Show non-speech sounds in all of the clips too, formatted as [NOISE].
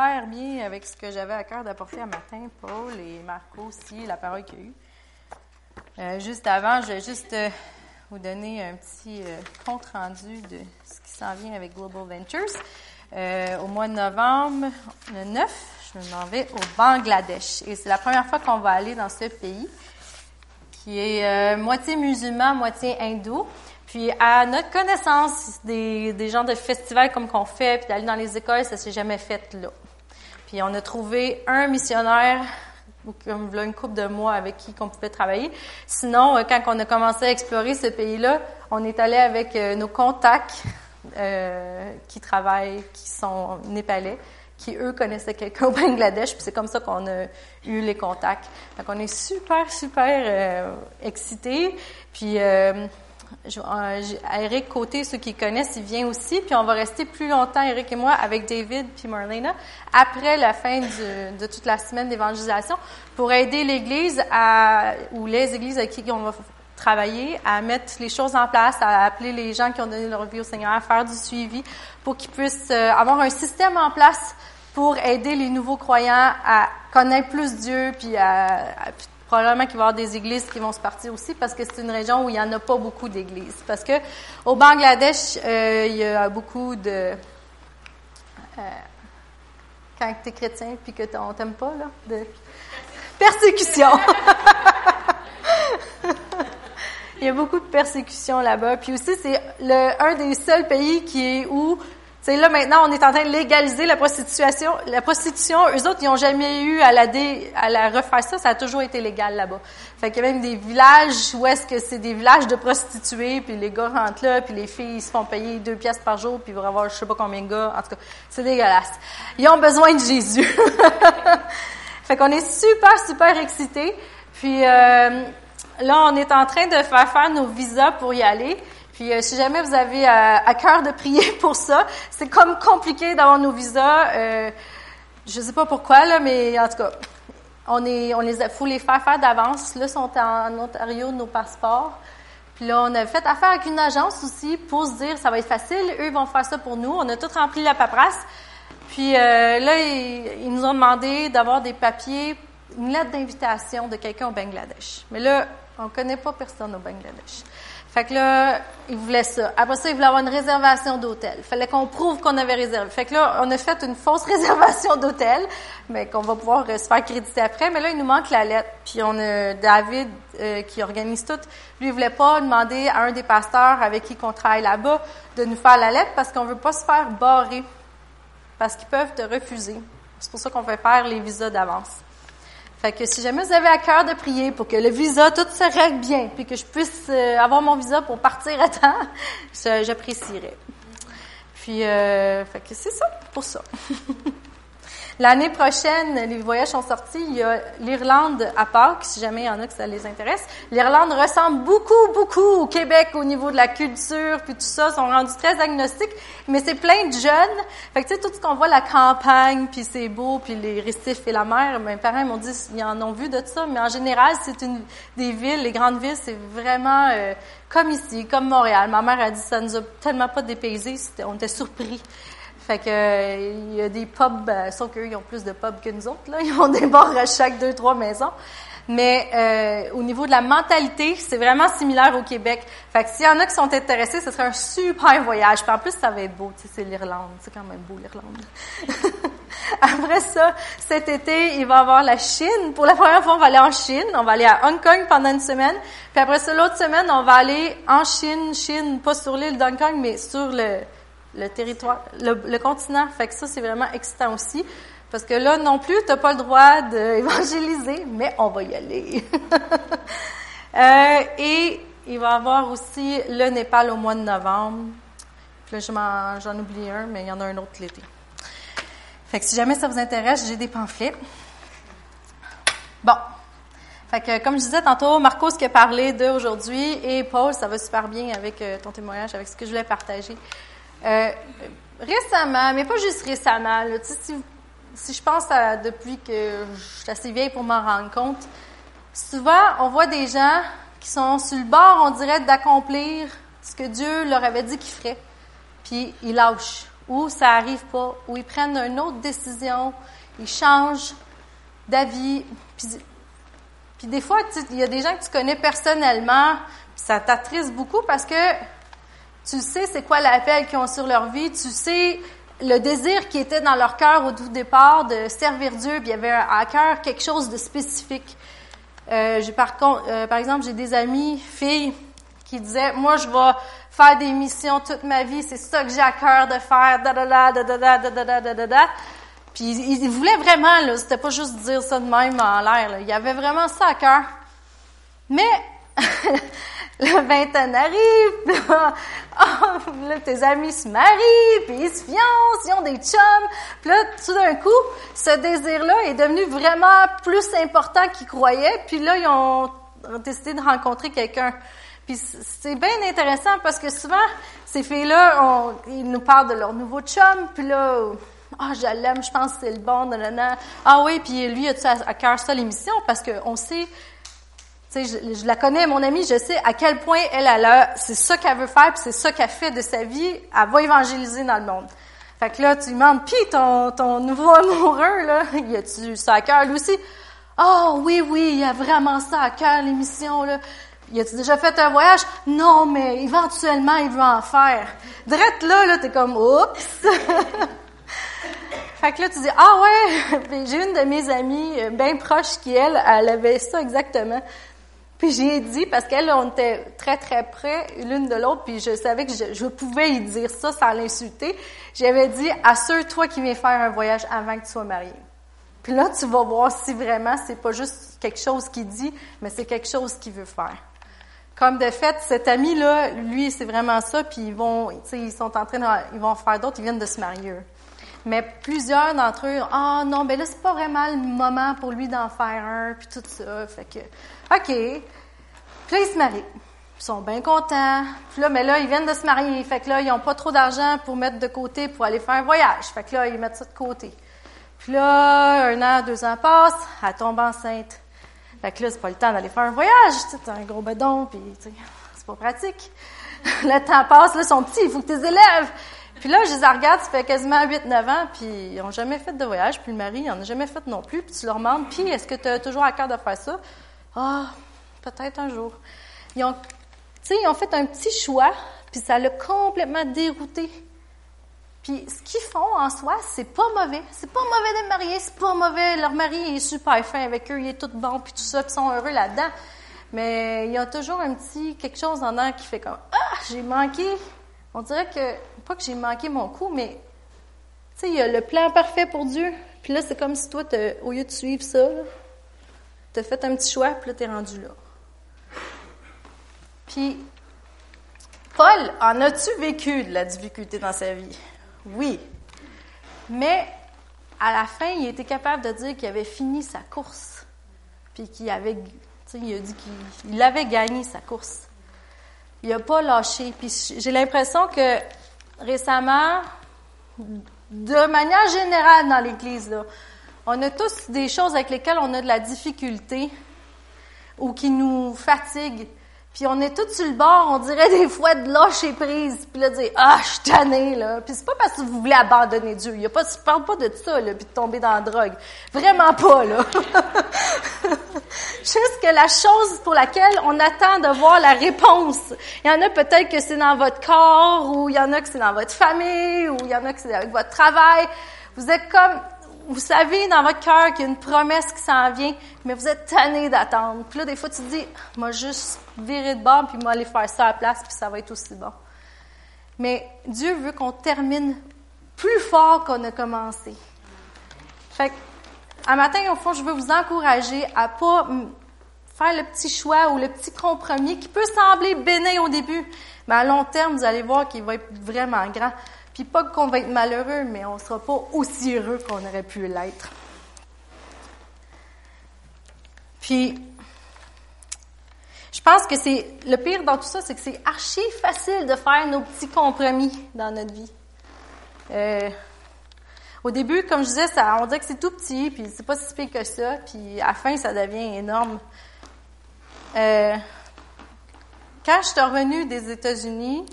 super bien avec ce que j'avais à cœur d'apporter à matin, Paul et Marco aussi, la parole qu'il y a eu. Euh, juste avant, je vais juste euh, vous donner un petit euh, compte rendu de ce qui s'en vient avec Global Ventures. au mois de novembre, le 9, je m'en vais au Bangladesh. Et c'est la première fois qu'on va aller dans ce pays qui est moitié musulman, moitié hindou. Puis à notre connaissance, des, des genres de festivals comme qu'on fait, puis d'aller dans les écoles, ça s'est jamais fait là. Puis on a trouvé un missionnaire comme une couple de mois avec qui on pouvait travailler. Sinon, euh, quand on a commencé à explorer ce pays-là, on est allé avec euh, nos contacts euh, qui travaillent, qui sont népalais, qui eux connaissaient quelqu'un au Bangladesh. Puis c'est comme ça qu'on a eu les contacts. Donc on est super super euh, excités. Puis euh, Eric Côté, ceux qui connaissent, il vient aussi, puis on va rester plus longtemps, Eric et moi, avec David puis Marlena, après la fin de toute la semaine d'évangélisation, pour aider l'Église à, ou les églises avec qui on va travailler, à mettre les choses en place, à appeler les gens qui ont donné leur vie au Seigneur, à faire du suivi, pour qu'ils puissent euh, avoir un système en place pour aider les nouveaux croyants à connaître plus Dieu, puis à Probablement qu'il va y avoir des églises qui vont se partir aussi parce que c'est une région où il n'y en a pas beaucoup d'églises. Parce que au Bangladesh, euh, il y a beaucoup de... Euh, quand tu es chrétien puis que on t'aime pas, là, de persécution. [LAUGHS] il y a beaucoup de persécution là-bas. Puis aussi, c'est un des seuls pays qui est où c'est là maintenant, on est en train de légaliser la prostitution. La prostitution, eux autres, ils n'ont jamais eu à la, refaire ça. Ça a toujours été légal là-bas. Fait qu'il y a même des villages où est-ce que c'est des villages de prostituées, puis les gars rentrent là, puis les filles se font payer deux pièces par jour, puis ils vont avoir je sais pas combien de gars. En tout cas, c'est dégueulasse. Ils ont besoin de Jésus. [LAUGHS] fait qu'on est super, super excités. Puis euh, là, on est en train de faire faire nos visas pour y aller. Puis euh, si jamais vous avez euh, à, cœur de prier [LAUGHS] pour ça, c'est comme compliqué d'avoir nos visas. Euh, je sais pas pourquoi là, mais en tout cas, on les faut les faire faire d'avance. Là, sont en Ontario nos passeports. Puis là, on a fait affaire avec une agence aussi pour se dire ça va être facile. Eux ils vont faire ça pour nous. On a tout rempli la paperasse. Puis là, ils, ils, nous ont demandé d'avoir des papiers, une lettre d'invitation de quelqu'un au Bangladesh. Mais là, on connaît pas personne au Bangladesh. Fait que là, ils voulaient ça. Après ça, ils voulaient avoir une réservation d'hôtel. Fallait qu'on prouve qu'on avait réservé. Fait que là, on a fait une fausse [LAUGHS] réservation d'hôtel, mais qu'on va pouvoir euh, se faire créditer après. Mais là, il nous manque la lettre. Puis on a David euh, qui organise tout. Lui, il voulait pas demander à un des pasteurs avec qui on travaille là-bas de nous faire la lettre parce qu'on veut pas se faire barrer. Parce qu'ils peuvent te refuser. C'est pour ça qu'on fait faire les visas d'avance. Fait que si jamais vous avez à cœur de prier pour que le visa, tout se règle bien, puis que je puisse euh, avoir mon visa pour partir à temps, [LAUGHS] j'apprécierais. Puis, euh, fait que c'est ça, pour ça. [LAUGHS] L'année prochaine, les voyages sont sortis. Il y a l'Irlande à Pâques, si jamais il y en a que ça les intéresse. L'Irlande ressemble beaucoup, beaucoup au Québec au niveau de la culture, puis tout ça, sont rendus très agnostiques, mais c'est plein de jeunes. Fait que tu sais, tout ce qu'on voit, la campagne, puis c'est beau, puis les récifs et la mer, mes parents m'ont dit, ils en ont vu de ça, mais en général, c'est une des villes, les grandes villes, c'est vraiment euh, comme ici, comme Montréal. Ma mère a dit, ça nous a tellement pas dépaysé, on était surpris. Fait que il y a des pubs, euh, sauf qu'eux, ils ont plus de pubs que nous autres. Là. [LAUGHS] Ils ont des bars à chaque deux, trois maisons. Mais euh, au niveau de la mentalité, c'est vraiment similaire au Québec. Fait que s'il y en a qui sont intéressés, ce serait un super voyage. Puis en plus, ça va être beau. Tu sais, c'est l'Irlande. C'est quand même beau, l'Irlande. [LAUGHS] Après ça, cet été, il va y avoir la Chine. Pour la première fois, on va aller en Chine. On va aller à Hong Kong pendant une semaine. Puis après ça, l'autre semaine, on va aller en Chine, Chine, pas sur l'île d'Hong Kong, mais sur le, le territoire, le, continent. Fait que ça, c'est vraiment excitant aussi. Parce que là, non plus, tu n'as pas le droit d'évangéliser, mais on va y aller. [LAUGHS] euh, et il va y avoir aussi le Népal au mois de novembre. Puis là, j'en oublie un, mais il y en a un autre l'été. Fait que si jamais ça vous intéresse, j'ai des pamphlets. Bon. Fait que, comme je disais tantôt, Marcos qui a parlé d'aujourd'hui et Paul, ça va super bien avec euh, ton témoignage, avec ce que je voulais partager. Euh, récemment, mais pas juste récemment, si, je pense à depuis que je suis assez vieille pour m'en rendre compte, souvent on voit des gens qui sont sur le bord, on dirait, d'accomplir ce que Dieu leur avait dit qu'ils feraient, puis ils lâchent. ou ça arrive pas, ou ils prennent une autre décision, ils changent d'avis. Puis, puis des fois, il y a des gens que tu connais personnellement, puis ça t'attriste beaucoup parce que tu sais c'est quoi l'appel qu'ils ont sur leur vie, tu sais le désir qui était dans leur cœur au tout départ de servir Dieu, puis il y avait à cœur quelque chose de spécifique. Euh, par contre, euh, par exemple, j'ai des amis filles qui disaient, moi je vais faire des missions toute ma vie, c'est ça que j'ai à cœur de faire, da da da da da da da da da da. Puis ils, voulaient vraiment, c'était pas juste dire ça de même en l'air, il y avait vraiment ça à cœur. Mais la vingtaine arrive, [LAUGHS] oh, là, tes amis se marient, puis ils se fiancent, ils ont des chums. Puis là, tout d'un coup, ce désir-là est devenu vraiment plus important qu'ils croyaient. Puis là, ils ont décidé de rencontrer quelqu'un. Puis c'est bien intéressant parce que souvent, ces filles-là, ils nous parlent de leur nouveau chum, puis là, ah, je l'aime, je pense que c'est le bon, nanana. Ah oui, puis lui, a-tu à cœur ça l'émission? Parce qu'on sait tu sais, je, la connais, mon amie, je sais à quel point elle, elle a, c'est ça qu'elle veut faire, puis c'est ça qu'elle fait de sa vie, elle va évangéliser dans le monde. Fait que là, tu lui demandes, puis ton, ton nouveau [LAUGHS] amoureux, là, y a-tu ça à cœur, lui aussi? Oh, oui, oui, il y a vraiment ça à cœur, l'émission, là. Y a-tu déjà fait un voyage? Non, mais éventuellement, il veut en faire. Drette là, là, t'es comme, oups! [LAUGHS] fait que là, tu dis, ah ouais! J'ai une de mes amies, euh, bien proche qui, elle, elle avait ça exactement. Puis j'ai dit, parce qu'elle, on était très, très près l'une de l'autre, puis je savais que je, pouvais y dire ça sans l'insulter. J'avais dit, assure-toi qu'il vient faire un voyage avant que tu sois marié. Puis là, tu vas voir si vraiment c'est pas juste quelque chose qu'il dit, mais c'est quelque chose qu'il veut faire. Comme de fait, cet ami-là, lui, c'est vraiment ça, puis ils vont, ils sont en train ils vont faire d'autres, ils viennent de se marier. Mais plusieurs d'entre eux, ah non, ben là, c'est pas vraiment le moment pour lui d'en faire un, puis tout ça. Fait que, OK. Puis là, ils se marient. Ils sont bien contents. Puis là, mais là, ils viennent de se marier. Fait que là, ils n'ont pas trop d'argent pour mettre de côté pour aller faire un voyage. Fait que là, ils mettent ça de côté. Puis là, un an, deux ans passent, elle tombe enceinte. Fait que là, c'est pas le temps d'aller faire un voyage. C'est un gros bedon, puis c'est pas pratique. [LAUGHS] le temps passe, là, ils sont petits, il faut que tu les élèves. Puis là, je les regarde, ça fait quasiment 8-9 ans, puis ils n'ont jamais fait de voyage, puis le mari, n'en a jamais fait non plus. Puis tu leur demandes, puis est-ce que tu as toujours à cœur de faire ça? Ah, peut-être un jour. Ils ont, ils ont fait un petit choix, puis ça l'a complètement dérouté. Puis ce qu'ils font en soi, c'est pas mauvais. C'est pas mauvais de marier, c'est pas mauvais. Leur mari est super fin avec eux, il est tout bon, puis tout ça, ils sont heureux là-dedans. Mais il y a toujours un petit quelque chose en eux qui fait comme Ah, j'ai manqué. On dirait que, pas que j'ai manqué mon coup, mais tu sais, il y a le plan parfait pour Dieu. Puis là, c'est comme si toi, au lieu de suivre ça, tu fait un petit choix, puis là, tu es rendu là. Puis, Paul, en as-tu vécu de la difficulté dans sa vie? Oui. Mais à la fin, il était capable de dire qu'il avait fini sa course. Puis qu'il avait, il a dit qu'il avait gagné sa course. Il n'a pas lâché. Puis j'ai l'impression que récemment, de manière générale dans l'Église, on a tous des choses avec lesquelles on a de la difficulté ou qui nous fatiguent. Puis on est tous sur le bord, on dirait des fois de lâcher prise, puis là dire ah je suis tannée là. Puis c'est pas parce que vous voulez abandonner Dieu, il y a pas, parle pas de ça là, puis de tomber dans la drogue, vraiment pas là. [LAUGHS] Juste que la chose pour laquelle on attend de voir la réponse. Il y en a peut-être que c'est dans votre corps, ou il y en a que c'est dans votre famille, ou il y en a que c'est avec votre travail. Vous êtes comme vous savez dans votre cœur qu'il y a une promesse qui s'en vient, mais vous êtes tanné d'attendre. Puis là, des fois, tu te dis, moi, juste virer de bord, puis moi, aller faire ça à la place, puis ça va être aussi bon. Mais Dieu veut qu'on termine plus fort qu'on a commencé. Fait un matin, au fond, je veux vous encourager à pas faire le petit choix ou le petit compromis qui peut sembler bénin au début, mais à long terme, vous allez voir qu'il va être vraiment grand. Puis pas qu'on va être malheureux, mais on ne sera pas aussi heureux qu'on aurait pu l'être. Puis, je pense que c'est le pire dans tout ça, c'est que c'est archi facile de faire nos petits compromis dans notre vie. Euh, au début, comme je disais, ça, on dirait que c'est tout petit, puis c'est pas si pire que ça, puis à la fin, ça devient énorme. Euh, quand je suis revenue des États-Unis,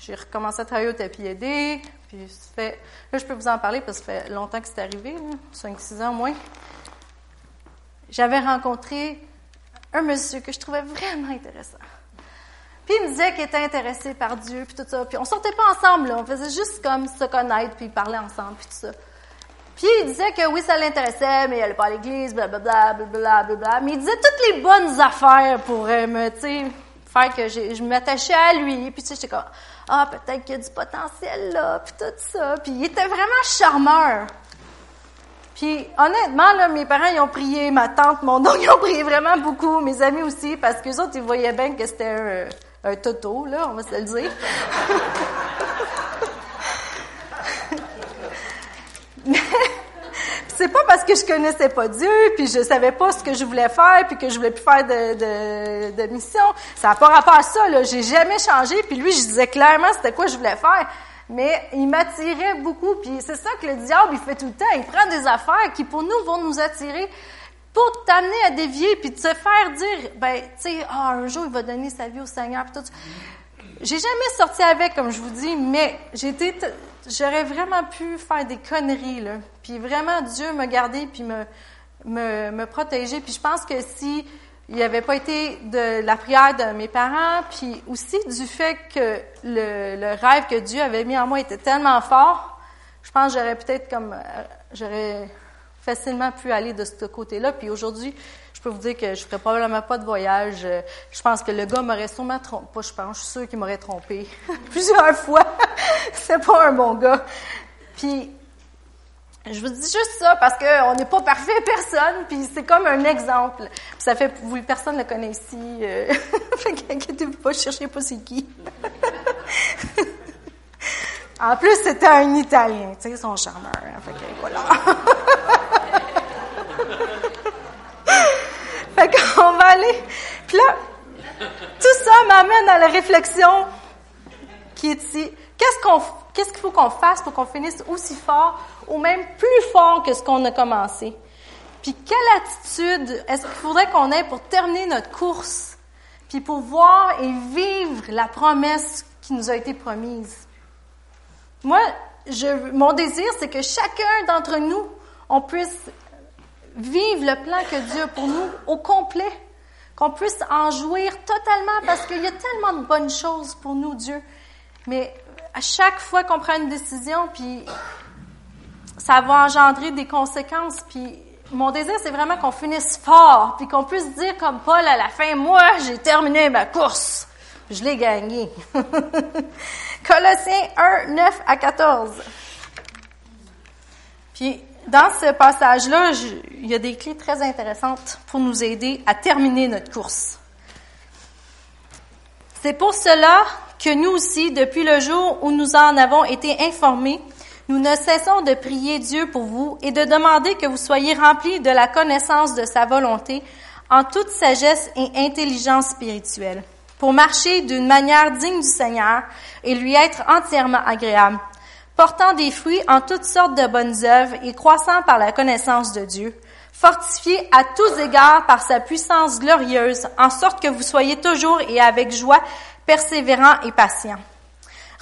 j'ai recommencé à travailler au tapis aidé, Puis ça fait, là, je peux vous en parler parce que ça fait longtemps que c'est arrivé, 5-6 ans au moins. J'avais rencontré un monsieur que je trouvais vraiment intéressant. Puis il me disait qu'il était intéressé par Dieu, puis tout ça. Puis on sortait pas ensemble, là. on faisait juste comme se connaître, puis parler ensemble, puis tout ça. Puis il disait que oui, ça l'intéressait, mais il allait pas à l'église, blablabla, blablabla, Mais il disait toutes les bonnes affaires pour euh, me, tu sais, faire que je m'attachais à lui. Puis tu sais, j'étais comme, ah, peut-être qu'il y a du potentiel là, puis tout ça. Puis il était vraiment charmeur. Puis honnêtement, là, mes parents, ils ont prié, ma tante, mon oncle, ils ont prié vraiment beaucoup, mes amis aussi, parce que autres, ils voyaient bien que c'était un, un toto, là, on va se le dire. Mais [LAUGHS] c'est pas parce que je connaissais pas Dieu, puis je savais pas ce que je voulais faire, puis que je voulais plus faire de, de, de mission. Ça n'a pas rapport à ça, là. J'ai jamais changé, puis lui, je disais clairement c'était quoi je voulais faire. Mais il m'attirait beaucoup, puis c'est ça que le diable, il fait tout le temps. Il prend des affaires qui, pour nous, vont nous attirer pour t'amener à dévier, puis te faire dire, ben, tu sais, ah, un jour, il va donner sa vie au Seigneur, puis tout. J'ai jamais sorti avec, comme je vous dis, mais j'étais, j'aurais vraiment pu faire des conneries, là. Puis vraiment, Dieu m'a gardé, puis me, me, me protéger. Puis je pense que si il avait pas été de la prière de mes parents, puis aussi du fait que le, rêve que Dieu avait mis en moi était tellement fort, je pense que j'aurais peut-être comme, euh, j'aurais facilement pu aller de ce côté-là. Puis aujourd'hui, je peux vous dire que je ferais probablement pas de voyage. Je pense que le gars m'aurait sûrement trompé. Pas je pense, je suis sûre qu'il m'aurait trompé [LAUGHS] plusieurs fois. [LAUGHS] c'est pas un bon gars. Puis je vous dis juste ça parce qu'on n'est pas parfait personne, puis c'est comme un exemple. Puis ça fait, vous, personne ne le connaît ici. Euh, [LAUGHS] inquiétez-vous pas, cherchez pas c'est qui. [LAUGHS] en plus, c'était un Italien, tu sais, son charmeur. Hein, fait que voilà. [LAUGHS] fait qu'on va aller. Puis là, tout ça m'amène à la réflexion qui est ici. Qu'est-ce qu'il faut qu'on fasse pour qu'on finisse aussi fort ou même plus fort que ce qu'on a commencé? Puis quelle attitude est-ce qu'il faudrait qu'on ait pour terminer notre course, puis pour voir et vivre la promesse qui nous a été promise? Moi, mon désir, c'est que chacun d'entre nous, on puisse vivre le plan que Dieu a pour nous au complet, qu'on puisse en jouir totalement parce qu'il y a tellement de bonnes choses pour nous, Dieu. Mais à chaque fois qu'on prend une décision, puis ça va engendrer des conséquences, puis mon désir, c'est vraiment qu'on finisse fort, puis qu'on puisse dire comme Paul à la fin, moi, j'ai terminé ma course. Je l'ai gagné. [LAUGHS] Colossiens 1, 9 à 14. Puis, dans ce passage-là, il y a des clés très intéressantes pour nous aider à terminer notre course. C'est pour cela que nous aussi, depuis le jour où nous en avons été informés, nous ne cessons de prier Dieu pour vous et de demander que vous soyez remplis de la connaissance de sa volonté en toute sagesse et intelligence spirituelle, pour marcher d'une manière digne du Seigneur et lui être entièrement agréable, portant des fruits en toutes sortes de bonnes œuvres et croissant par la connaissance de Dieu, fortifié à tous égards par sa puissance glorieuse, en sorte que vous soyez toujours et avec joie persévérants et patients.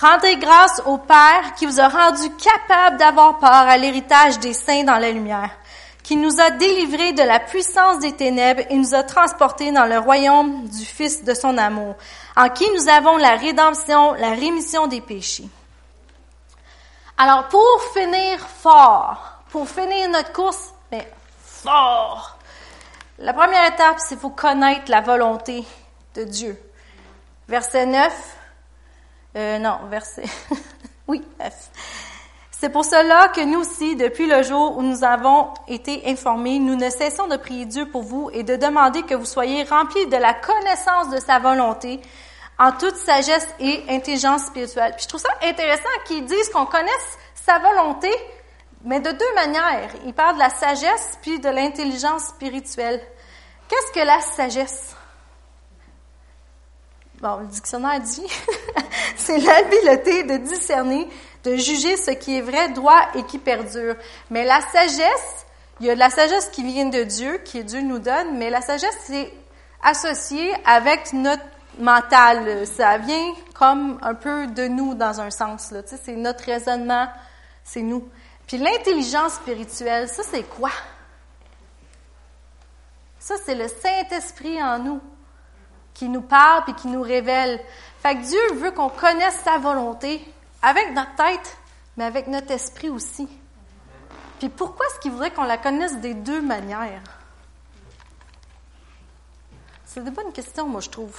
Rendez grâce au Père qui vous a rendu capable d'avoir part à l'héritage des saints dans la lumière, qui nous a délivrés de la puissance des ténèbres et nous a transportés dans le royaume du Fils de son amour, en qui nous avons la rédemption, la rémission des péchés. Alors, pour finir fort, pour finir notre course, mais fort, la première étape, c'est faut connaître la volonté de Dieu. Verset 9, euh, non, verset, [LAUGHS] oui, C'est pour cela que nous aussi, depuis le jour où nous avons été informés, nous ne cessons de prier Dieu pour vous et de demander que vous soyez remplis de la connaissance de sa volonté en toute sagesse et intelligence spirituelle. Puis je trouve ça intéressant qu'ils disent qu'on connaisse sa volonté, mais de deux manières. Ils parlent de la sagesse puis de l'intelligence spirituelle. Qu'est-ce que la sagesse? Bon, le dictionnaire dit, [LAUGHS] c'est l'habileté de discerner, de juger ce qui est vrai, droit et qui perdure. Mais la sagesse, il y a de la sagesse qui vient de Dieu, qui Dieu nous donne, mais la sagesse, c'est associé avec notre mental. Ça vient comme un peu de nous dans un sens. Là. Tu sais, c'est notre raisonnement, c'est nous. Puis l'intelligence spirituelle, ça c'est quoi? Ça, c'est le Saint-Esprit en nous qui nous parle et qui nous révèle. Fait que Dieu veut qu'on connaisse sa volonté avec notre tête, mais avec notre esprit aussi. Puis pourquoi est-ce qu'il voudrait qu'on la connaisse des deux manières? C'est des bonnes questions, moi, je trouve.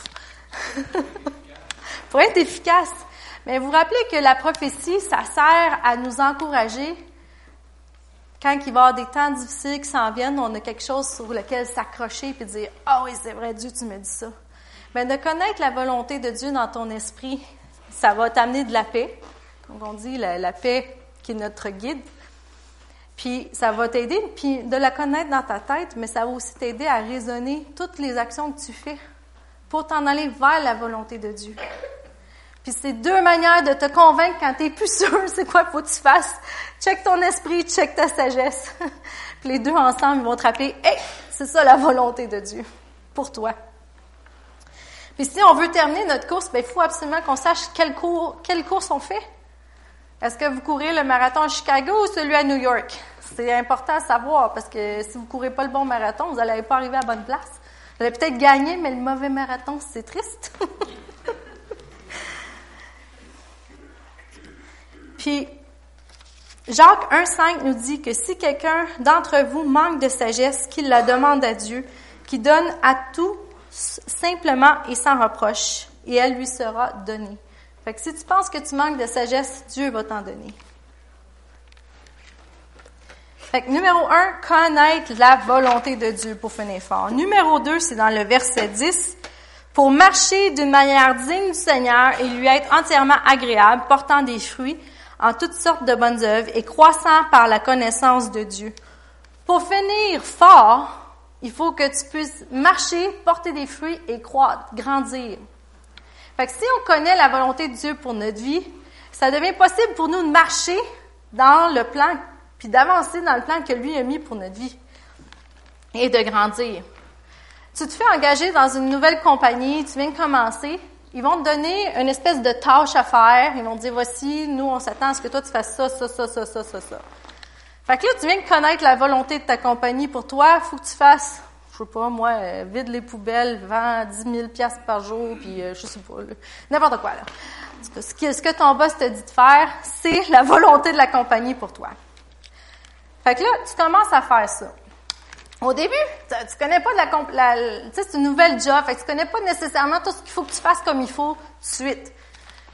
[LAUGHS] Pour être efficace. Mais vous rappelez que la prophétie, ça sert à nous encourager. Quand il va y avoir des temps difficiles qui s'en viennent, on a quelque chose sur lequel s'accrocher et dire Ah oh oui, c'est vrai, Dieu, tu me dis ça. Mais de connaître la volonté de Dieu dans ton esprit, ça va t'amener de la paix. Donc on dit la, paix qui est notre guide. Puis ça va t'aider, puis de la connaître dans ta tête, mais ça va aussi t'aider à raisonner toutes les actions que tu fais pour t'en aller vers la volonté de Dieu. Puis c'est deux manières de te convaincre quand tu plus sûr [LAUGHS] c'est quoi faut que tu fasses. Check ton esprit, check ta sagesse. [LAUGHS] puis les deux ensemble ils vont te rappeler, hey, c'est ça la volonté de Dieu pour toi. Puis si on veut terminer notre course, ben, il faut absolument qu'on sache quelle, cours, quelle course on fait. Est-ce que vous courez le marathon à Chicago ou celui à New York? C'est important à savoir parce que si vous courez pas le bon marathon, vous n'allez pas arriver à la bonne place. Vous allez peut-être gagner, mais le mauvais marathon, c'est triste. [LAUGHS] Puis, Jacques 1,5 nous dit que si quelqu'un d'entre vous manque de sagesse, qu'il la demande à Dieu, qui donne à tout simplement et sans reproche, et elle lui sera donnée. Fait que si tu penses que tu manques de sagesse, Dieu va t'en donner. Fait que numéro un, connaître la volonté de Dieu pour finir fort. Numéro deux, c'est dans le verset 10. Pour marcher d'une manière digne du Seigneur et lui être entièrement agréable, portant des fruits en toutes sortes de bonnes œuvres et croissant par la connaissance de Dieu. Pour finir fort, il faut que tu puisses marcher, porter des fruits et croître, grandir. Fait que si on connaît la volonté de Dieu pour notre vie, ça devient possible pour nous de marcher dans le plan, puis d'avancer dans le plan que lui a mis pour notre vie et de grandir. Tu te fais engager dans une nouvelle compagnie, tu viens de commencer, ils vont te donner une espèce de tâche à faire. Ils vont te dire, voici, nous, on s'attend à ce que toi, tu fasses ça, ça, ça, ça, ça, ça, ça. Fait que là, tu viens de connaître la volonté de ta compagnie pour toi. Faut que tu fasses je sais pas, moi, euh, vide les poubelles, vends 10 000 piastres par jour, puis euh, je sais pas, n'importe quoi, là. Ce que, ton boss te dit de faire, c'est la volonté de la compagnie pour toi. Fait que là, tu commences à faire ça. Au début, tu, tu connais pas de la, la tu sais, c'est une nouvelle job, fait que tu connais pas nécessairement tout ce qu'il faut que tu fasses comme il faut suite.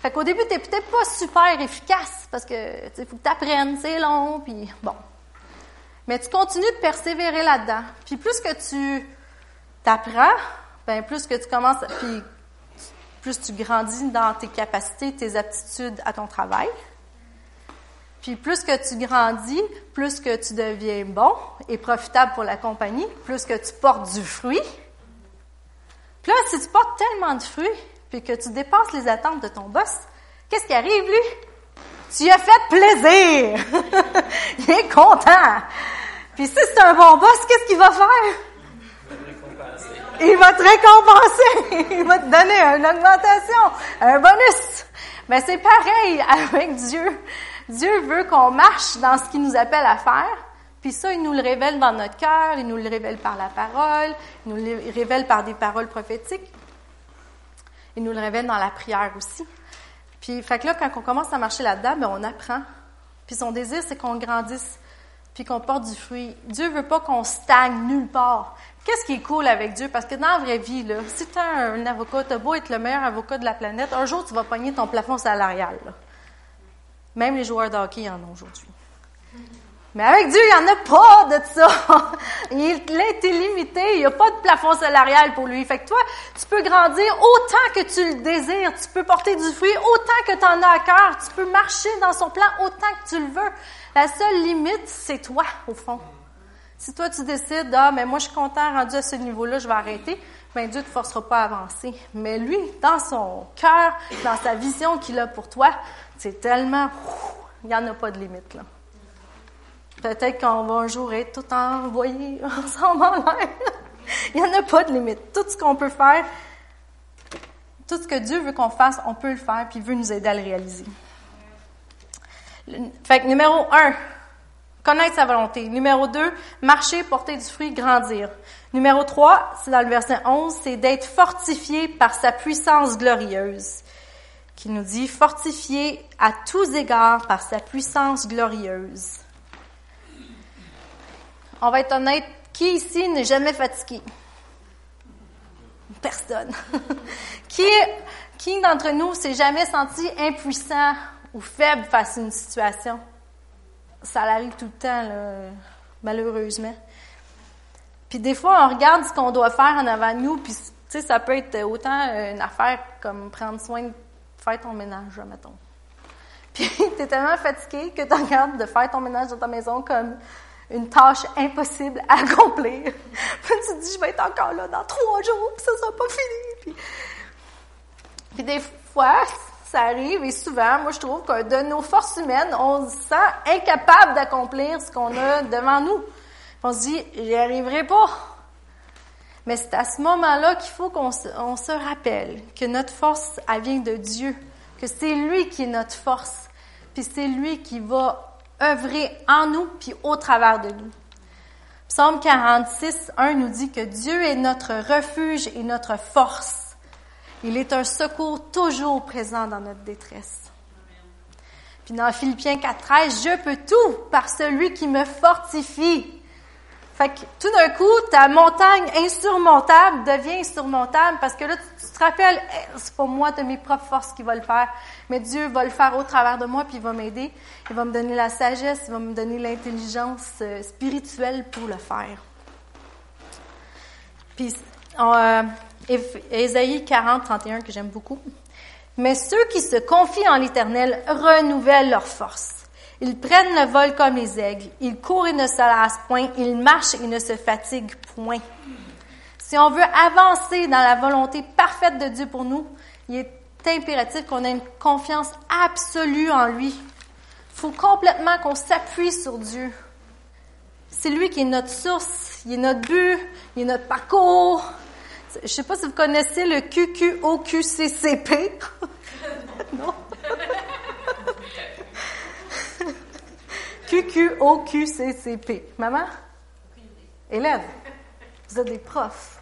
Fait qu'au début, t'es peut-être pas super efficace parce que, sais, faut que tu apprennes, c'est long, puis bon. Mais tu continues de persévérer là-dedans. Puis plus que tu t'apprends, ben plus que tu commences, puis plus tu grandis dans tes capacités, tes aptitudes à ton travail. Puis plus que tu grandis, plus que tu deviens bon et profitable pour la compagnie, plus que tu portes du fruit. Puis là, si tu portes tellement de fruits, puis que tu dépasses les attentes de ton boss, qu'est-ce qui arrive, lui? Tu as fait plaisir! [LAUGHS] Il est content! Puis si c'est un bon boss, qu'est-ce qu'il va faire? Il va te récompenser. [LAUGHS] Il va te donner une augmentation, un bonus. Mais c'est pareil [LAUGHS] avec Dieu. Dieu veut qu'on marche dans ce qu'il nous appelle à faire. Puis ça, il nous le révèle dans notre cœur, il nous le révèle par la parole, il nous le révèle par des paroles prophétiques. Il nous le révèle dans la prière aussi. Puis, fait que là, quand on commence à marcher là-dedans, ben, on apprend. Puis son désir, c'est qu'on grandisse puis qu'on porte du fruit. Dieu veut pas qu'on stagne nulle part. Qu'est-ce qui est cool avec Dieu? Parce que dans la vraie vie, là, si tu as un avocat, tu beau être le meilleur avocat de la planète, un jour, tu vas pogner ton plafond salarial. Même les joueurs de hockey en ont aujourd'hui. Mais avec Dieu, il n'y en a pas de ça. [LAUGHS] Il est illimité. Il n'y a pas de plafond salarial pour lui. Fait que toi, tu peux grandir autant que tu le désires. Tu peux porter du fruit autant que tu en as à cœur. Tu peux marcher dans son plan autant que tu le veux. La seule limite, c'est toi, au fond. Si toi, tu décides, ah, mais moi, je suis content, rendu à ce niveau-là, je vais arrêter, ben Dieu ne te forcera pas à avancer. Mais lui, dans son cœur, dans sa vision qu'il a pour toi, c'est tellement, il n'y en a pas de limite, là. Peut-être qu'on va un jour être tout envoyé [LAUGHS] ensemble en l'air. il n'y en a pas de limite. Tout ce qu'on peut faire, tout ce que Dieu veut qu'on fasse, on peut le faire, puis il veut nous aider à le réaliser. Fait que numéro un, connaître sa volonté. Numéro deux, marcher, porter du fruit, grandir. Numéro trois, c'est dans le verset 11, c'est d'être fortifié par sa puissance glorieuse, qui nous dit fortifié à tous égards par sa puissance glorieuse. On va être honnête, qui ici n'est jamais fatigué? Personne. [LAUGHS] qui qui d'entre nous s'est jamais senti impuissant ou faible face à une situation? Ça arrive tout le temps, là, malheureusement. Puis des fois, on regarde ce qu'on doit faire en avant de nous, puis tu sais, ça peut être autant une affaire comme prendre soin de faire ton ménage, mettons. [LAUGHS] Puis tu es tellement fatigué que tu regardes de faire ton ménage dans ta maison comme une tâche impossible à [LAUGHS] accomplir. puis tu te dis, je vais être encore là dans trois jours, puis ça sera pas fini. Puis, des fois, ça arrive, et souvent, moi je trouve que de nos forces humaines, on se sent incapable d'accomplir ce qu'on a devant nous. on se dit, j'y arriverai pas. Mais c'est à ce moment-là qu'il faut qu'on se, se rappelle que notre force, elle vient de Dieu, que c'est lui qui est notre force, puis c'est lui qui va œuvrer en nous puis au travers de nous. Psaume 46, 1 nous dit que Dieu est notre refuge et notre force. Il est un secours toujours présent dans notre détresse. Puis dans Philippiens 4.13, je peux tout par celui qui me fortifie. Fait que tout d'un coup, ta montagne insurmontable devient insurmontable parce que là, tu, te rappelles, c'est pas moi de mes propres forces qui va le faire, mais Dieu va le faire au travers de moi puis il va m'aider. Il va me donner la sagesse, il va me donner l'intelligence euh, spirituelle pour le faire. Puis, euh, Ésaïe 40, 31 que j'aime beaucoup. Mais ceux qui se confient en l'Éternel renouvellent leur force. Ils prennent le vol comme les aigles. Ils courent et ne se lassent point. Ils marchent et ne se fatiguent point. Si on veut avancer dans la volonté parfaite de Dieu pour nous, il est impératif qu'on ait une confiance absolue en lui. Il faut complètement qu'on s'appuie sur Dieu. C'est lui qui est notre source, il est notre but, il est notre parcours. Je ne sais pas si vous connaissez le QQOQCCP. [LAUGHS] non? [LAUGHS] QQOQCCP. Maman? Élève, vous êtes des profs.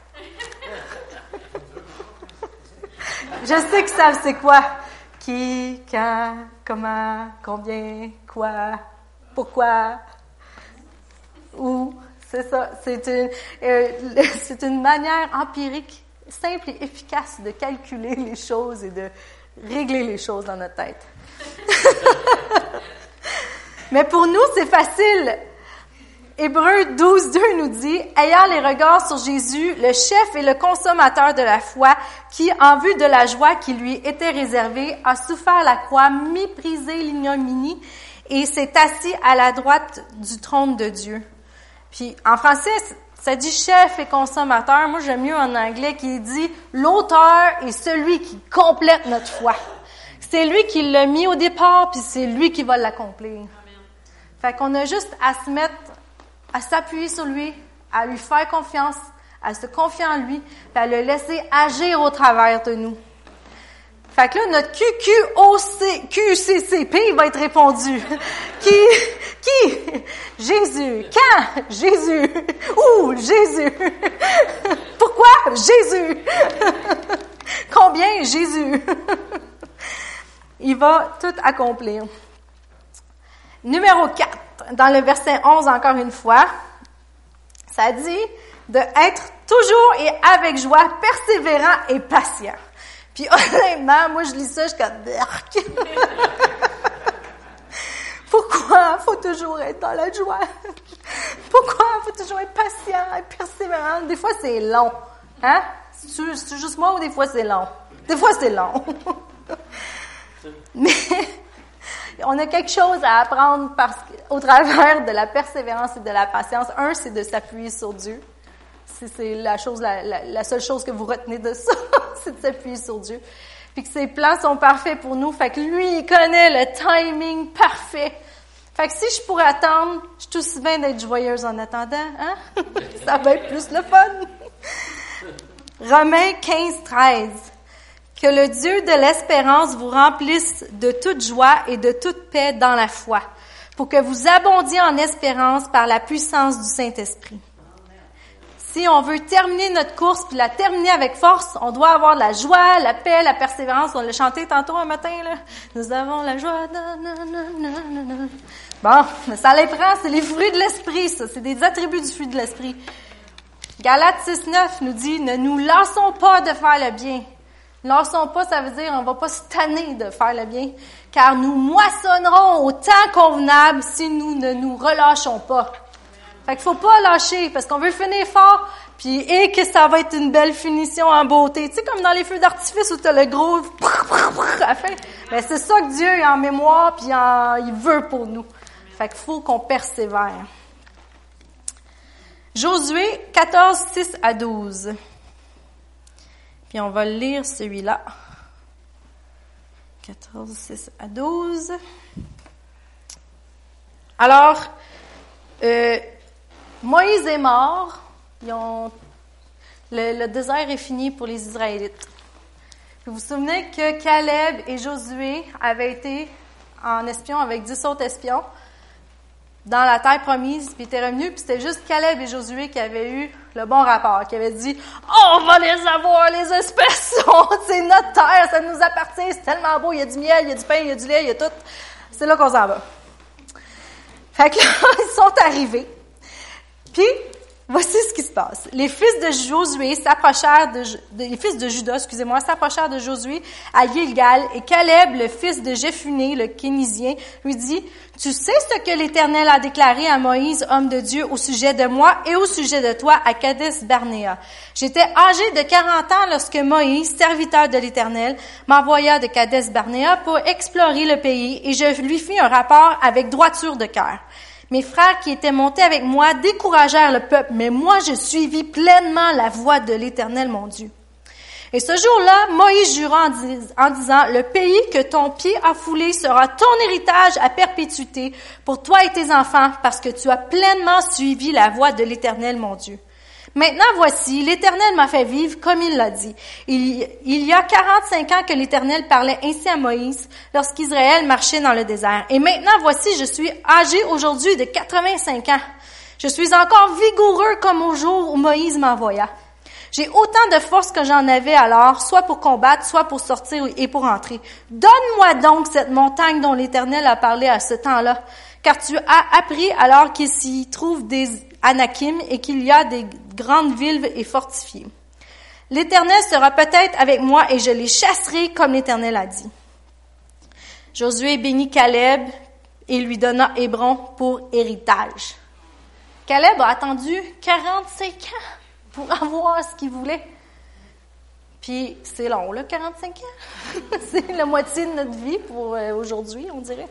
Je sais que ça, c'est quoi? Qui, quand, comment, combien, quoi, pourquoi, où? C'est ça. C'est une, euh, [LAUGHS] c'est une manière empirique, simple et efficace de calculer les choses et de régler les choses dans notre tête. [LAUGHS] Mais pour nous, c'est facile. Hébreu 12, 2 nous dit, ayant les regards sur Jésus, le chef et le consommateur de la foi, qui, en vue de la joie qui lui était réservée, a souffert la croix, méprisé l'ignominie et s'est assis à la droite du trône de Dieu. Puis, en français, ça dit chef et consommateur. Moi, j'aime mieux en anglais qui dit l'auteur et celui qui complète notre foi. C'est lui qui l'a mis au départ, puis c'est lui qui va l'accomplir. Fait qu'on a juste à se mettre, à s'appuyer sur lui, à lui faire confiance, à se confier en lui, à le laisser agir au travers de nous. Fait que là, notre QQOC, va être répondu. [LAUGHS] qui? Qui? Jésus. Quand? Jésus. Où? Jésus. [LAUGHS] Pourquoi? Jésus. [LAUGHS] Combien? Jésus. Il va tout accomplir. Numéro 4, dans le verset 11 encore une fois, ça dit de être toujours et avec joie, persévérant et patient. Puis [LAUGHS] honnêtement, moi je lis ça, je suis comme [LAUGHS] Pourquoi faut toujours être dans la joie? [LAUGHS] Pourquoi faut toujours être patient et persévérant? Des fois c'est long. Hein? C'est juste moi ou des fois c'est long? Des fois c'est long. Mais on a quelque chose à apprendre parce, au travers de la persévérance et de la patience. Un, c'est de s'appuyer sur Dieu. C'est la chose, la, seule chose que vous retenez de ça, [LAUGHS] c'est de s'appuyer sur Dieu. Puis que ses plans sont parfaits pour nous. Fait que lui, il connaît le timing parfait. Fait que si je pourrais attendre, je suis tout d'être joyeuse en attendant, hein? [LAUGHS] Ça va être plus le fun. Romains 15, 13. Que le Dieu de l'espérance vous remplisse de toute joie et de toute paix dans la foi, pour que vous abondiez en espérance par la puissance du Saint-Esprit. Si on veut terminer notre course puis la terminer avec force, on doit avoir la joie, la paix, la persévérance. On l'a chanté tantôt un matin, là. Nous avons la joie. Bon, ça les prend, c'est les fruits de l'esprit, ça. C'est des attributs du fruit de l'esprit. Galates 6.9 nous dit, ne nous lassons pas de faire le bien. Lassons pas, ça veut dire on va pas se tanner de faire le bien, car nous moissonnerons au temps convenable si nous ne nous relâchons pas. Fait qu'il faut pas lâcher parce qu'on veut finir fort, puis et que ça va être une belle finition en beauté. Tu sais comme dans les feux d'artifice où tu as le gros [LAUGHS] à fin. Ben c'est ça que Dieu a en mémoire puis il veut pour nous. Fait qu'il faut qu'on persévère. Josué 14 6 à 12. Puis on va lire celui-là. 14 6 à 12. Alors euh, Moïse est mort. le, désert est fini pour les Israélites. Vous vous souvenez que Caleb et Josué avaient été en espion avec dix autres espions? Dans la terre promise, puis étaient revenus, puis c'était juste Caleb et Josué qui avaient eu le bon rapport, qui avaient dit oh, on va les avoir, les espèces, [LAUGHS] c'est notre terre, ça nous appartient, c'est tellement beau, il y a du miel, il y a du pain, il y a du lait, il y a tout. C'est là qu'on s'en va. Fait que là, [LAUGHS] ils sont arrivés. Puis, voici ce qui se passe. Les fils de Josué s'approchèrent de, les fils de Judas, excusez-moi, s'approchèrent de Josué à Gilgal et Caleb, le fils de Jephuné, le Kénisien, lui dit, tu sais ce que l'Éternel a déclaré à Moïse, homme de Dieu, au sujet de moi et au sujet de toi à Kadesh Barnéa. J'étais âgé de 40 ans lorsque Moïse, serviteur de l'Éternel, m'envoya de Kadesh Barnéa pour explorer le pays et je lui fis un rapport avec droiture de cœur. Mes frères qui étaient montés avec moi découragèrent le peuple, mais moi je suivis pleinement la voie de l'Éternel mon Dieu. Et ce jour-là, Moïse jura en, disant, le pays que ton pied a foulé sera ton héritage à perpétuité pour toi et tes enfants, parce que tu as pleinement suivi la voie de l'Éternel mon Dieu. Maintenant, voici, l'Éternel m'a fait vivre comme il l'a dit. Il, y a 45 ans que l'Éternel parlait ainsi à Moïse lorsqu'Israël marchait dans le désert. Et maintenant, voici, je suis âgé aujourd'hui de 85 ans. Je suis encore vigoureux comme au jour où Moïse m'envoya. J'ai autant de force que j'en avais alors, soit pour combattre, soit pour sortir et pour entrer. Donne-moi donc cette montagne dont l'Éternel a parlé à ce temps-là, car tu as appris alors qu'il s'y trouve des Et qu'il y a des grandes villes et fortifiées. L'Éternel sera peut-être avec moi et je les chasserai comme l'Éternel a dit. Josué bénit Caleb et lui donna Hébron pour héritage. Caleb a attendu 45 ans pour avoir ce qu'il voulait. Puis c'est long, là, 45 ans. [LAUGHS] c'est la moitié de notre vie pour euh, aujourd'hui, on dirait.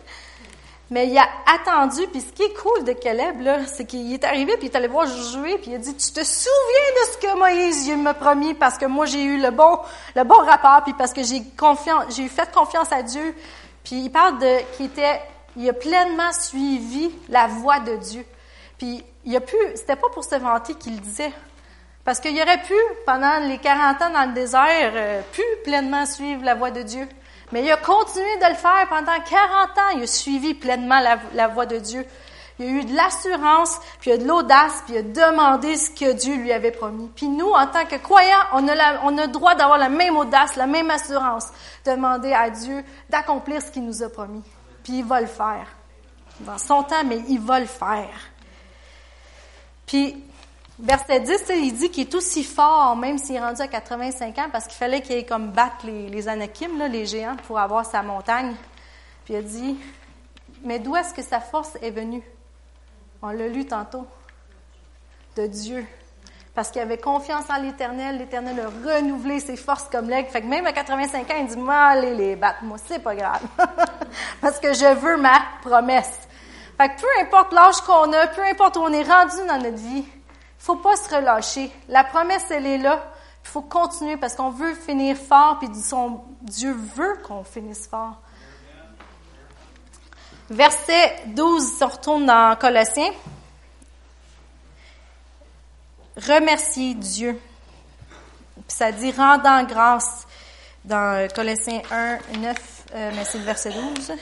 Mais il a attendu, puis ce qui est cool de Caleb, là, c'est qu'il est arrivé, puis il est allé voir Josué, puis il a dit, tu te souviens de ce que Moïse m'a promis, parce que moi, j'ai eu le bon, le bon rapport, puis parce que j'ai confiance, j'ai fait confiance à Dieu. Puis il parle de, qu'il était, il a pleinement suivi la voie de Dieu. Puis il a pu, c'était pas pour se vanter qu'il disait. Parce qu'il aurait pu, pendant les 40 ans dans le désert, euh, pu pleinement suivre la voie de Dieu. Mais il a continué de le faire pendant 40 ans. Il a suivi pleinement la, voie de Dieu. Il a eu de l'assurance, puis il a de l'audace, puis il a demandé ce que Dieu lui avait promis. Puis nous, en tant que croyants, on a, on a le droit d'avoir la même audace, la même assurance, demander à Dieu d'accomplir ce qu'il nous a promis. Puis il va le faire. Dans son temps, mais il va le faire. Puis Verset 10, il dit qu'il est aussi fort, même s'il est rendu à 85 ans, parce qu'il fallait qu'il comme battre les, les Anakim, là, les géants, pour avoir sa montagne. Puis il a dit, mais d'où est-ce que sa force est venue? On l'a lu tantôt. De Dieu. Parce qu'il avait confiance en l'Éternel. L'Éternel a renouvelé ses forces comme l'aigle. Fait que même à 85 ans, il dit, moi, allez les battre. Moi, c'est pas grave. [LAUGHS] parce que je veux ma promesse. Fait que peu importe l'âge qu'on a, peu importe où on est rendu dans notre vie, faut pas se relâcher. La promesse, elle est là. Il faut continuer parce qu'on veut finir fort, puis Dieu veut qu'on finisse fort. Verset 12, on retourne dans Colossiens. Remercier Dieu. Puis ça dit rendant grâce dans Colossiens 1, 9, mais c'est le verset 12.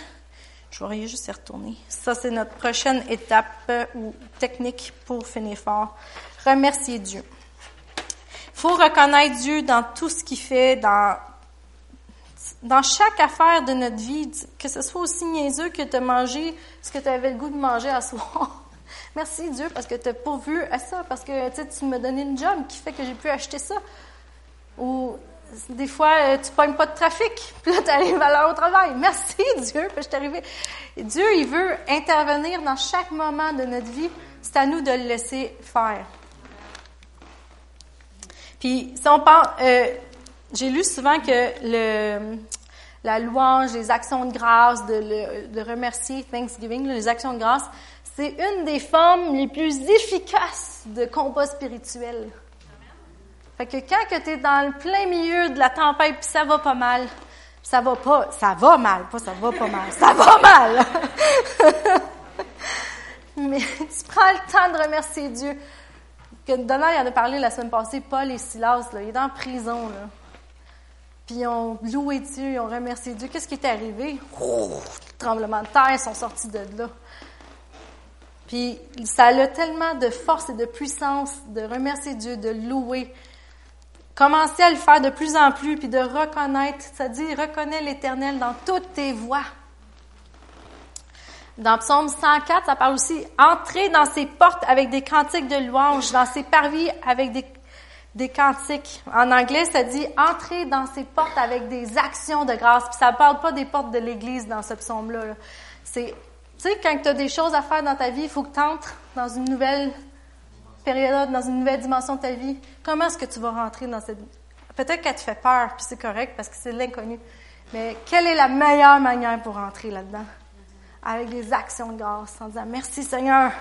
Je vais juste y retourner. Ça, c'est notre prochaine étape ou technique pour finir fort. Remercier Dieu. Il faut reconnaître Dieu dans tout ce qu'il fait, dans dans chaque affaire de notre vie, que ce soit aussi niaiseux que de manger ce que tu avais le goût de manger à soir. [LAUGHS] Merci Dieu parce que tu as pourvu à ça, parce que tu m'as donné une job qui fait que j'ai pu acheter ça. Ou des fois, euh, tu pognes pas de trafic, [LAUGHS] puis là, tu arrives à l'heure au travail. Merci [LAUGHS] Dieu, que je suis arrivé. Dieu, il veut intervenir dans chaque moment de notre vie. C'est à nous de le laisser faire. Puis, si on parle, euh, j'ai lu souvent que la louange, les actions de grâce, de, de remercier, Thanksgiving, les actions de grâce, c'est une des formes les plus efficaces de combat spirituel. Fait que quand que tu es dans le plein milieu de la tempête puis ça va pas mal, ça va pas, ça va mal, pas ça va pas mal, ça va mal. [LAUGHS] Mais tu prends le temps de remercier Dieu. Que il en a parlé la semaine passée, Paul et Silas, là, il est en prison. Là. Puis ils ont loué Dieu, ils ont remercié Dieu. Qu'est-ce qui est arrivé? Tremblement de terre, ils sont sortis de là. Puis ça a tellement de force et de puissance de remercier Dieu, de louer. Commencez à le faire de plus en plus, puis de reconnaître. Ça dit, reconnais l'Éternel dans toutes tes voies. Dans Psaume 104, ça parle aussi, entrer dans ses portes avec des cantiques de louange, dans ses parvis avec des des cantiques. En anglais, ça dit entrer dans ces portes avec des actions de grâce. Puis ça ne parle pas des portes de l'Église dans ce psaume-là. C'est, tu sais, quand tu as des choses à faire dans ta vie, il faut que tu entres dans une nouvelle période, dans une nouvelle dimension de ta vie. Comment est-ce que tu vas rentrer dans cette... Peut-être qu'elle te fait peur, puis c'est correct parce que c'est l'inconnu. Mais quelle est la meilleure manière pour rentrer là-dedans? Avec des actions de grâce, en disant merci Seigneur,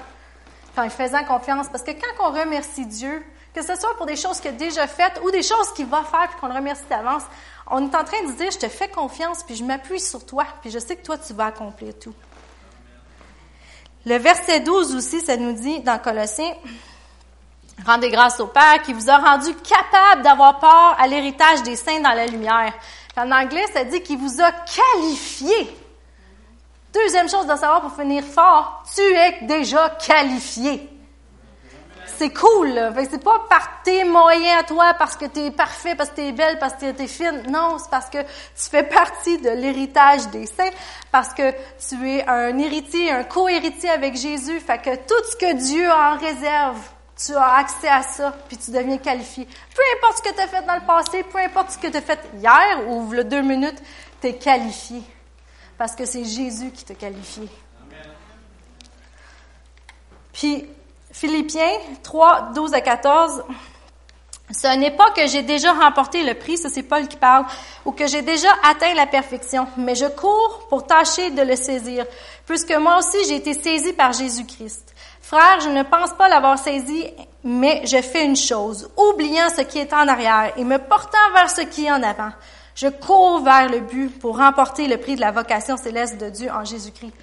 en faisant confiance. Parce que quand on remercie Dieu, que ce soit pour des choses qu'il a déjà faites ou des choses qu'il va faire puis qu'on le remercie d'avance, on est en train de dire, je te fais confiance puis je m'appuie sur toi puis je sais que toi, tu vas accomplir tout. Le verset 12 aussi, ça nous dit dans Colossiens, Rendez grâce au Père qui vous a rendu capable d'avoir part à l'héritage des saints dans la lumière. En anglais, ça dit qu'il vous a qualifié. Deuxième chose de savoir pour finir fort, tu es déjà qualifié c'est cool. C'est pas par tes moyens à toi, parce que tu es parfait, parce que tu es belle, parce que tu es fine. Non, c'est parce que tu fais partie de l'héritage des saints, parce que tu es un héritier, un co-héritier avec Jésus. Fait que tout ce que Dieu a en réserve, tu as accès à ça, puis tu deviens qualifié. Peu importe ce que tu as fait dans le passé, peu importe ce que tu as fait hier ou le deux minutes, tu es qualifié. Parce que c'est Jésus qui t'a qualifié. Puis, Philippiens 3, 12 à 14. Ce n'est pas que j'ai déjà remporté le prix, ça c'est Paul qui parle, ou que j'ai déjà atteint la perfection, mais je cours pour tâcher de le saisir, puisque moi aussi j'ai été saisi par Jésus-Christ. Frère, je ne pense pas l'avoir saisi, mais je fais une chose, oubliant ce qui est en arrière et me portant vers ce qui est en avant. Je cours vers le but pour remporter le prix de la vocation céleste de Dieu en Jésus-Christ.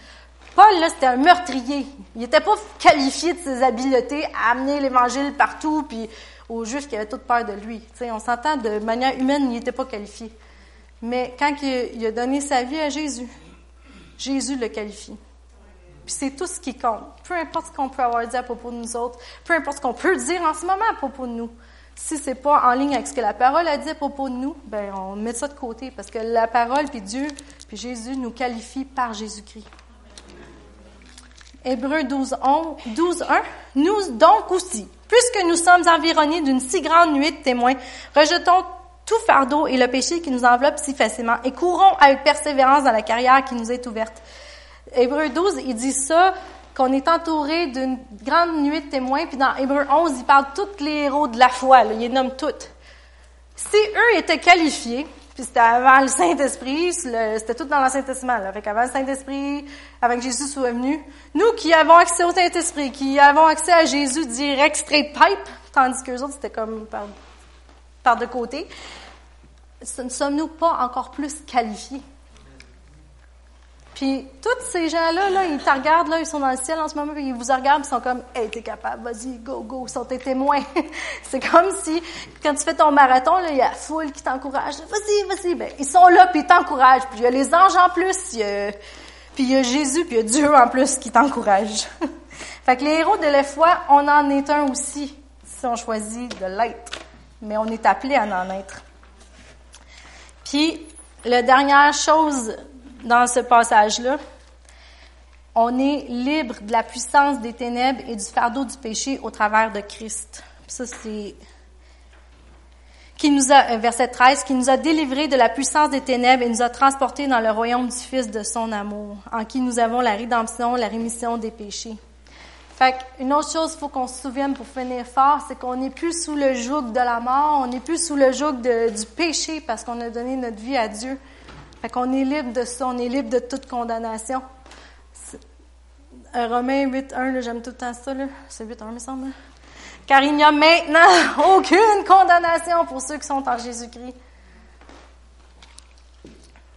Paul, là, c'était un meurtrier. Il n'était pas qualifié de ses habiletés à amener l'Évangile partout, puis aux Juifs qui avaient toute peur de lui. on s'entend de manière humaine, il n'était pas qualifié. Mais quand il a donné sa vie à Jésus, Jésus le qualifie. Puis c'est tout ce qui compte. Peu importe ce qu'on peut avoir dit à propos de nous autres, peu importe ce qu'on peut dire en ce moment à propos de nous. Si c'est pas en ligne avec ce que la parole a dit à propos de nous, ben on met ça de côté parce que la parole puis Dieu puis Jésus nous qualifie par Jésus-Christ. Hébreu 12, 12, 1. Nous donc aussi, puisque nous sommes environnés d'une si grande nuée de témoins, rejetons tout fardeau et le péché qui nous enveloppe si facilement et courons avec persévérance dans la carrière qui nous est ouverte. Hébreu 12, il dit ça, qu'on est entouré d'une grande nuée de témoins, puis dans Hébreu 11, il parle de tous les héros de la foi, il les nomme toutes. Si eux étaient qualifiés, puis c'était avant le Saint-Esprit, c'était tout dans l'Ancien Testament. Là. Fait qu'avant le Saint-Esprit, avant que Jésus soit venu, nous qui avons accès au Saint-Esprit, qui avons accès à Jésus direct, straight pipe, tandis qu'eux autres, c'était comme par, par de côté, ne sommes-nous pas encore plus qualifiés? Puis tous ces gens-là, là, ils te regardent, là, ils sont dans le ciel en ce moment, puis ils vous regardent, ils sont comme, hey, t'es capable, vas-y, go, go, ils sont tes témoins. [LAUGHS] c'est comme si, quand tu fais ton marathon, il y a la foule qui t'encourage, vas-y, vas-y, ben, ils sont là, puis ils t'encouragent. Puis il y a les anges en plus, puis il y a Jésus, puis il y a Dieu en plus qui t'encourage. [LAUGHS] fait que les héros de la foi, on en est un aussi, si on choisit de l'être. Mais on est appelé à en être. Puis, la dernière chose dans ce passage-là, on est libre de la puissance des ténèbres et du fardeau du péché au travers de Christ. Ça, c'est qui nous a, euh, verset 13, qui nous a délivrés de la puissance des ténèbres et nous a transportés dans le royaume du Fils de son amour, en qui nous avons la rédemption, la rémission des péchés. Fait une autre chose, il faut qu'on se souvienne pour finir fort, c'est qu'on n'est plus sous le joug de la mort, on n'est plus sous le joug du péché parce qu'on a donné notre vie à Dieu. Fait qu'on est libre de ça, on est libre de toute condamnation. Romains 8.1, j'aime tout le temps ça. C'est 8.1, me semble. Car il n'y a maintenant [LAUGHS] aucune condamnation pour ceux qui sont en Jésus-Christ.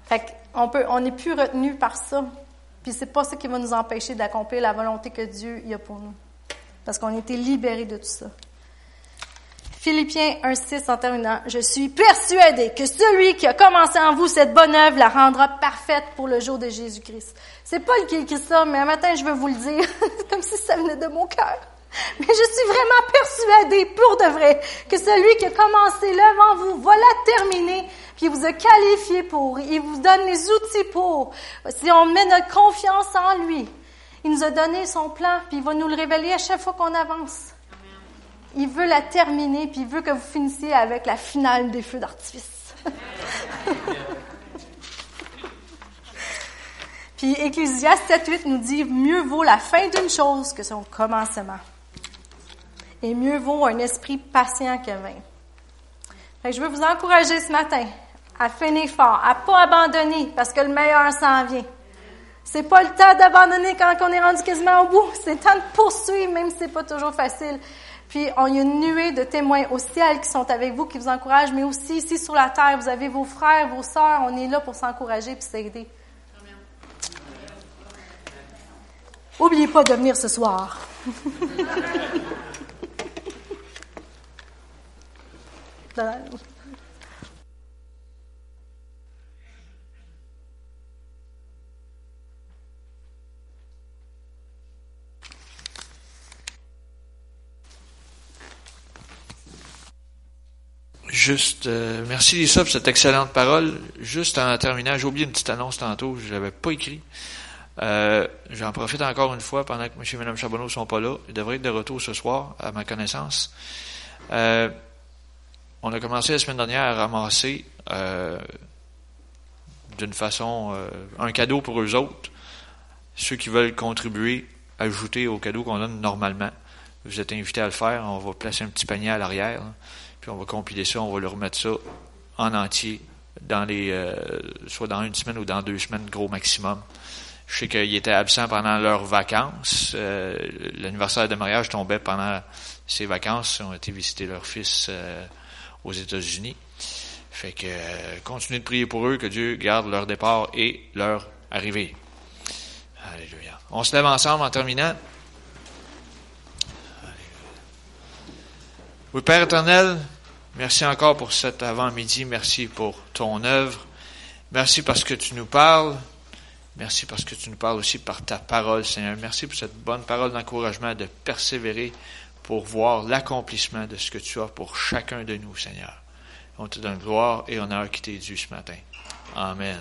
Fait qu'on on n'est plus retenu par ça. Puis c'est pas ça qui va nous empêcher d'accomplir la volonté que Dieu a pour nous. Parce qu'on a été libérés de tout ça. Philippiens 1.6 en terminant, je suis persuadé que celui qui a commencé en vous cette bonne œuvre la rendra parfaite pour le jour de Jésus-Christ. C'est Paul qui écrit ça, mais un matin je veux vous le dire, [LAUGHS] comme si ça venait de mon cœur. Mais je suis vraiment persuadé, pour de vrai, que celui qui a commencé l'œuvre en vous va la terminer, puis il vous a qualifié pour, il vous donne les outils pour. Si on met notre confiance en lui, il nous a donné son plan, puis il va nous le révéler à chaque fois qu'on avance. Il veut la terminer, puis il veut que vous finissiez avec la finale des feux d'artifice. [LAUGHS] puis Ecclésiaste 7.8 nous dit, mieux vaut la fin d'une chose que son commencement. Et mieux vaut un esprit patient que vain. je veux vous encourager ce matin à finir fort, à pas abandonner parce que le meilleur s'en vient. C'est pas le temps d'abandonner quand on est rendu quasiment au bout. C'est le temps de poursuivre, même si c'est pas toujours facile. Puis, on y a une nuée de témoins au ciel qui sont avec vous, qui vous encouragent, mais aussi ici sur la terre, vous avez vos frères, vos sœurs, on est là pour s'encourager et s'aider. N'oubliez pas de venir ce soir. [LAUGHS] Juste, euh, merci Lisa pour cette excellente parole. Juste en terminant, j'ai oublié une petite annonce tantôt, je l'avais pas écrit. Euh, j'en profite encore une fois pendant que M. et Mme Charbonneau sont pas là. Ils devraient être de retour ce soir, à ma connaissance. Euh, on a commencé la semaine dernière à ramasser d'une façon un cadeau pour eux autres. Ceux qui veulent contribuer, ajouter au cadeau qu'on donne normalement. Vous êtes invités à le faire. On va placer un petit panier à l'arrière. Puis on va compiler ça, on va le remettre ça en entier dans les euh, soit dans une semaine ou dans deux semaines, gros maximum. Je sais qu'ils étaient absents pendant leurs vacances. Euh, l'anniversaire de mariage tombait pendant ces vacances. Ils ont été visiter leur fils euh, aux États-Unis. Fait que continuez de prier pour eux, que Dieu garde leur départ et leur arrivée. Alléluia. On se lève ensemble en terminant. Oui, Père éternel, merci encore pour cet avant-midi. Merci pour ton œuvre. Merci parce que tu nous parles. Merci parce que tu nous parles aussi par ta parole, Seigneur. Merci pour cette bonne parole d'encouragement de persévérer pour voir l'accomplissement de ce que tu as pour chacun de nous, Seigneur. On te donne gloire et honneur qui t'est dû ce matin. Amen.